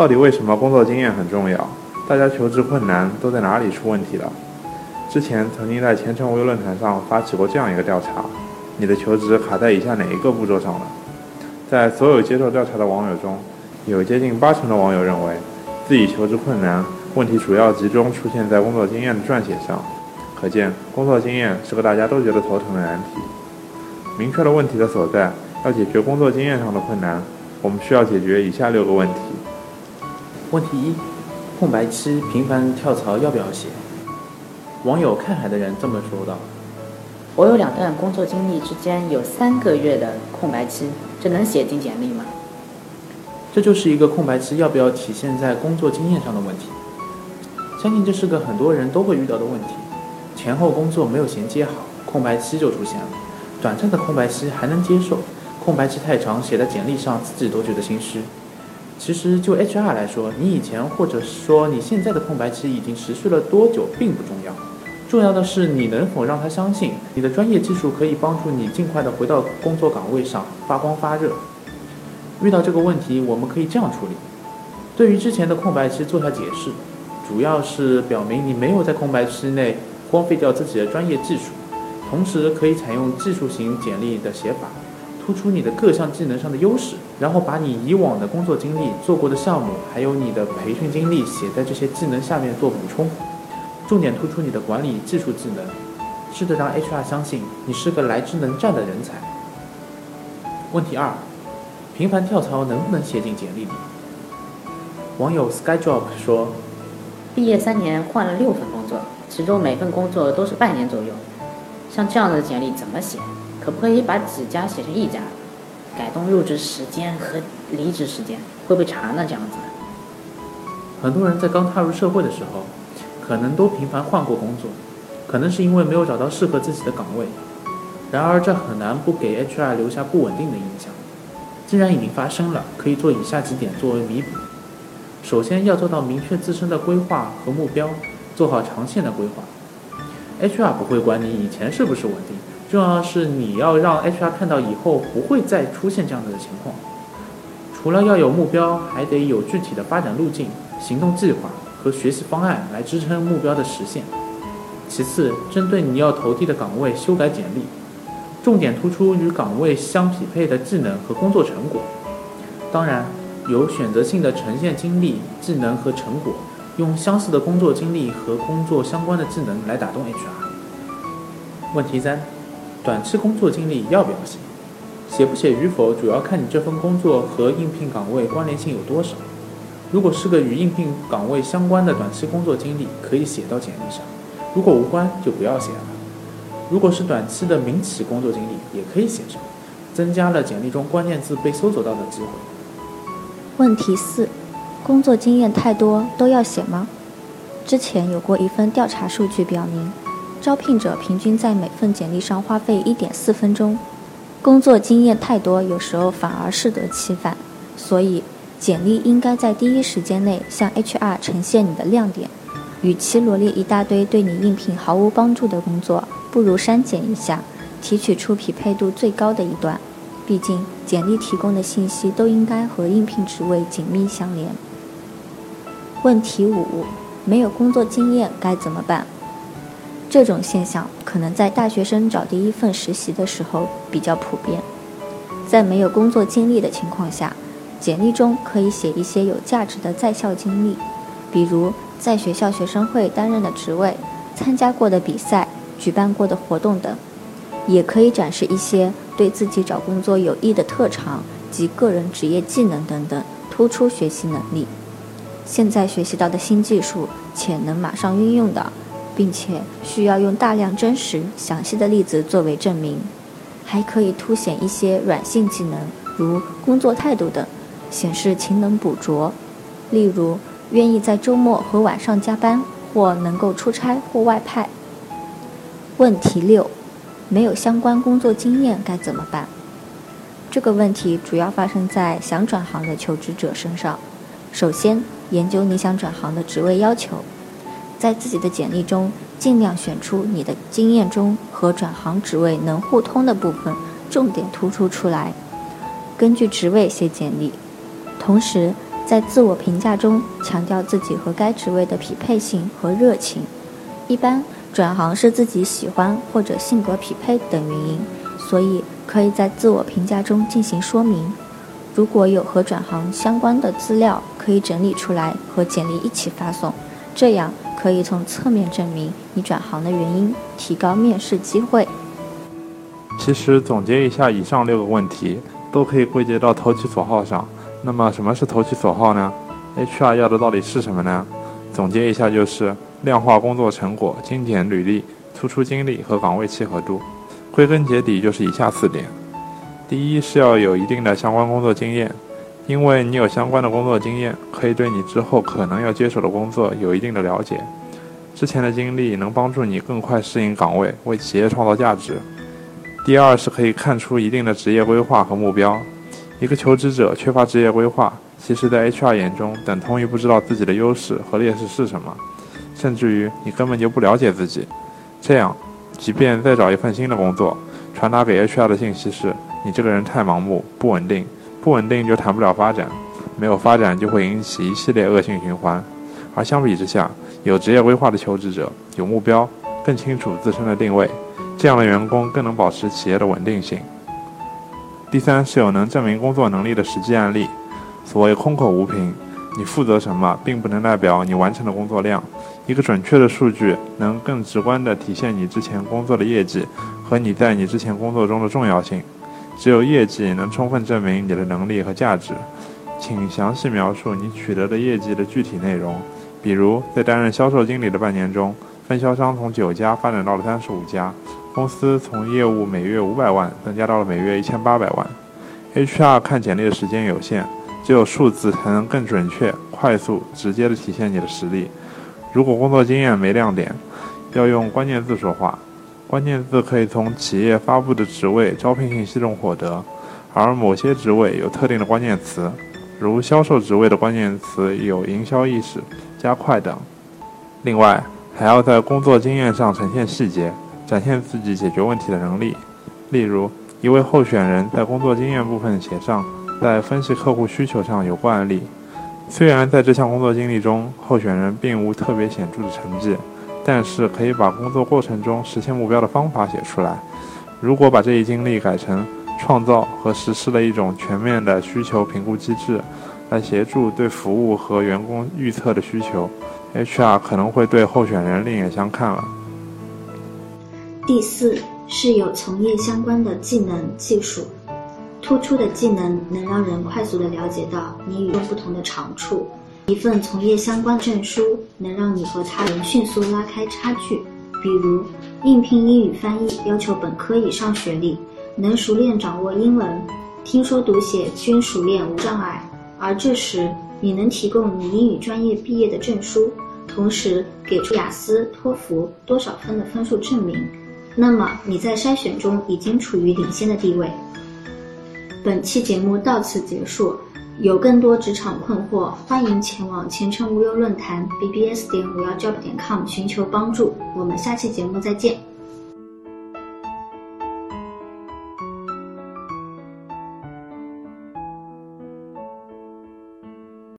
到底为什么工作经验很重要？大家求职困难都在哪里出问题了？之前曾经在前程无忧论坛上发起过这样一个调查：你的求职卡在以下哪一个步骤上了？在所有接受调查的网友中，有接近八成的网友认为，自己求职困难问题主要集中出现在工作经验的撰写上。可见，工作经验是个大家都觉得头疼的难题。明确了问题的所在，要解决工作经验上的困难，我们需要解决以下六个问题。问题一：空白期频繁跳槽要不要写？网友看海的人这么说道：“我有两段工作经历之间有三个月的空白期。”这能写进简历吗？这就是一个空白期要不要体现在工作经验上的问题。相信这是个很多人都会遇到的问题。前后工作没有衔接好，空白期就出现了。短暂的空白期还能接受，空白期太长，写在简历上自己都觉得心虚。其实就 HR 来说，你以前或者说你现在的空白期已经持续了多久并不重要。重要的是，你能否让他相信你的专业技术可以帮助你尽快的回到工作岗位上发光发热？遇到这个问题，我们可以这样处理：对于之前的空白期做下解释，主要是表明你没有在空白期内荒废掉自己的专业技术，同时可以采用技术型简历的写法，突出你的各项技能上的优势，然后把你以往的工作经历、做过的项目，还有你的培训经历写在这些技能下面做补充。重点突出你的管理技术技能，试着让 HR 相信你是个来之能战的人才。问题二：频繁跳槽能不能写进简历里？网友 SkyDrop 说：毕业三年换了六份工作，其中每份工作都是半年左右。像这样的简历怎么写？可不可以把几家写成一家，改动入职时间和离职时间？会不会查呢？这样子？很多人在刚踏入社会的时候。可能都频繁换过工作，可能是因为没有找到适合自己的岗位。然而，这很难不给 HR 留下不稳定的印象。既然已经发生了，可以做以下几点作为弥补：首先，要做到明确自身的规划和目标，做好长线的规划。HR 不会管你以前是不是稳定，重要的是你要让 HR 看到以后不会再出现这样的情况。除了要有目标，还得有具体的发展路径、行动计划。和学习方案来支撑目标的实现。其次，针对你要投递的岗位修改简历，重点突出与岗位相匹配的技能和工作成果。当然，有选择性的呈现经历、技能和成果，用相似的工作经历和工作相关的技能来打动 HR。问题三：短期工作经历要不要写？写不写与否，主要看你这份工作和应聘岗位关联性有多少。如果是个与应聘岗位相关的短期工作经历，可以写到简历上；如果无关，就不要写了。如果是短期的民企工作经历，也可以写上，增加了简历中关键字被搜索到的机会。问题四：工作经验太多都要写吗？之前有过一份调查数据表明，招聘者平均在每份简历上花费一点四分钟，工作经验太多有时候反而适得其反，所以。简历应该在第一时间内向 HR 呈现你的亮点，与其罗列一大堆对你应聘毫无帮助的工作，不如删减一下，提取出匹配度最高的一段。毕竟，简历提供的信息都应该和应聘职位紧密相连。问题五：没有工作经验该怎么办？这种现象可能在大学生找第一份实习的时候比较普遍，在没有工作经历的情况下。简历中可以写一些有价值的在校经历，比如在学校学生会担任的职位、参加过的比赛、举办过的活动等。也可以展示一些对自己找工作有益的特长及个人职业技能等等，突出学习能力。现在学习到的新技术且能马上运用的，并且需要用大量真实详细的例子作为证明。还可以凸显一些软性技能，如工作态度等。显示勤能补拙，例如愿意在周末和晚上加班，或能够出差或外派。问题六：没有相关工作经验该怎么办？这个问题主要发生在想转行的求职者身上。首先，研究你想转行的职位要求，在自己的简历中尽量选出你的经验中和转行职位能互通的部分，重点突出出来。根据职位写简历。同时，在自我评价中强调自己和该职位的匹配性和热情。一般转行是自己喜欢或者性格匹配等原因，所以可以在自我评价中进行说明。如果有和转行相关的资料，可以整理出来和简历一起发送，这样可以从侧面证明你转行的原因，提高面试机会。其实总结一下以上六个问题，都可以归结到投其所好上。那么什么是投其所好呢？HR 要的到底是什么呢？总结一下就是。量化工作成果、精简履历、突出经历和岗位契合度，归根结底就是以下四点：第一是要有一定的相关工作经验，因为你有相关的工作经验，可以对你之后可能要接手的工作有一定的了解。之前的经历能帮助你更快适应岗位，为企业创造价值。第二是可以看出一定的职业规划和目标。一个求职者缺乏职业规划，其实在 HR 眼中等同于不知道自己的优势和劣势是什么。甚至于你根本就不了解自己，这样，即便再找一份新的工作，传达给 HR 的信息是你这个人太盲目、不稳定，不稳定就谈不了发展，没有发展就会引起一系列恶性循环。而相比之下，有职业规划的求职者有目标，更清楚自身的定位，这样的员工更能保持企业的稳定性。第三是有能证明工作能力的实际案例，所谓空口无凭，你负责什么，并不能代表你完成的工作量。一个准确的数据能更直观地体现你之前工作的业绩和你在你之前工作中的重要性。只有业绩能充分证明你的能力和价值。请详细描述你取得的业绩的具体内容，比如在担任销售经理的半年中，分销商从九家发展到了三十五家，公司从业务每月五百万增加到了每月一千八百万。HR 看简历的时间有限，只有数字才能更准确、快速、直接地体现你的实力。如果工作经验没亮点，要用关键字说话。关键字可以从企业发布的职位招聘信息中获得，而某些职位有特定的关键词，如销售职位的关键词有营销意识、加快等。另外，还要在工作经验上呈现细节，展现自己解决问题的能力。例如，一位候选人在工作经验部分写上，在分析客户需求上有过案例。虽然在这项工作经历中，候选人并无特别显著的成绩，但是可以把工作过程中实现目标的方法写出来。如果把这一经历改成创造和实施的一种全面的需求评估机制，来协助对服务和员工预测的需求，HR 可能会对候选人另眼相看了。第四是有从业相关的技能技术。突出的技能能让人快速的了解到你与众不同的长处。一份从业相关证书能让你和他人迅速拉开差距。比如，应聘英语翻译要求本科以上学历，能熟练掌握英文，听说读写均熟练无障碍。而这时，你能提供你英语专业毕业的证书，同时给出雅思、托福多少分的分数证明，那么你在筛选中已经处于领先的地位。本期节目到此结束，有更多职场困惑，欢迎前往前程无忧论坛 bbs 点五幺 job 点 com 寻求帮助。我们下期节目再见。